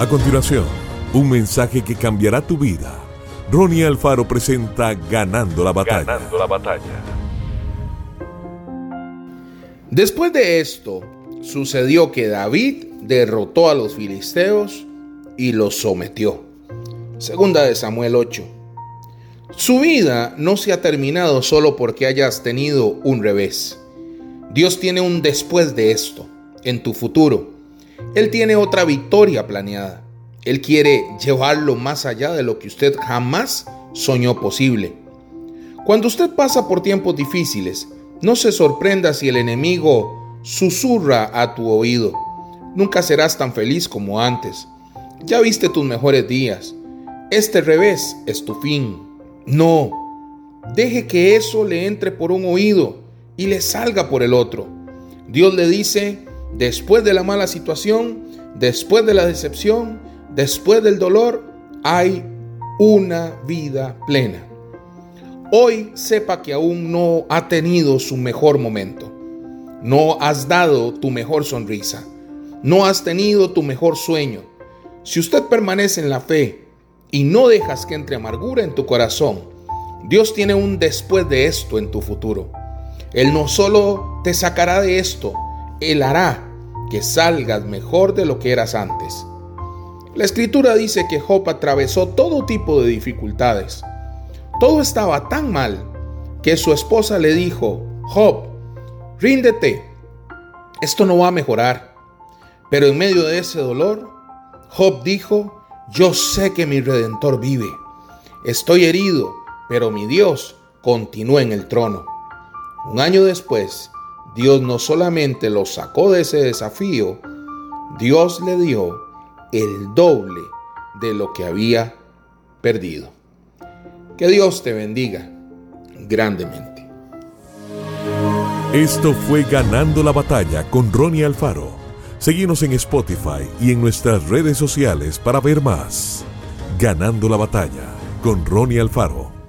A continuación, un mensaje que cambiará tu vida. Ronnie Alfaro presenta Ganando la batalla. Ganando la batalla. Después de esto, sucedió que David derrotó a los filisteos y los sometió. Segunda de Samuel 8. Su vida no se ha terminado solo porque hayas tenido un revés. Dios tiene un después de esto, en tu futuro. Él tiene otra victoria planeada. Él quiere llevarlo más allá de lo que usted jamás soñó posible. Cuando usted pasa por tiempos difíciles, no se sorprenda si el enemigo susurra a tu oído. Nunca serás tan feliz como antes. Ya viste tus mejores días. Este revés es tu fin. No, deje que eso le entre por un oído y le salga por el otro. Dios le dice, después de la mala situación, después de la decepción, después del dolor, hay una vida plena. Hoy sepa que aún no ha tenido su mejor momento. No has dado tu mejor sonrisa. No has tenido tu mejor sueño. Si usted permanece en la fe y no dejas que entre amargura en tu corazón, Dios tiene un después de esto en tu futuro. Él no solo te sacará de esto, Él hará que salgas mejor de lo que eras antes. La escritura dice que Job atravesó todo tipo de dificultades. Todo estaba tan mal que su esposa le dijo, Job, ríndete, esto no va a mejorar. Pero en medio de ese dolor, Job dijo, yo sé que mi redentor vive. Estoy herido, pero mi Dios continúa en el trono. Un año después, Dios no solamente lo sacó de ese desafío, Dios le dio el doble de lo que había perdido. Que Dios te bendiga grandemente. Esto fue Ganando la Batalla con Ronnie Alfaro. Seguimos en Spotify y en nuestras redes sociales para ver más. Ganando la Batalla con Ronnie Alfaro.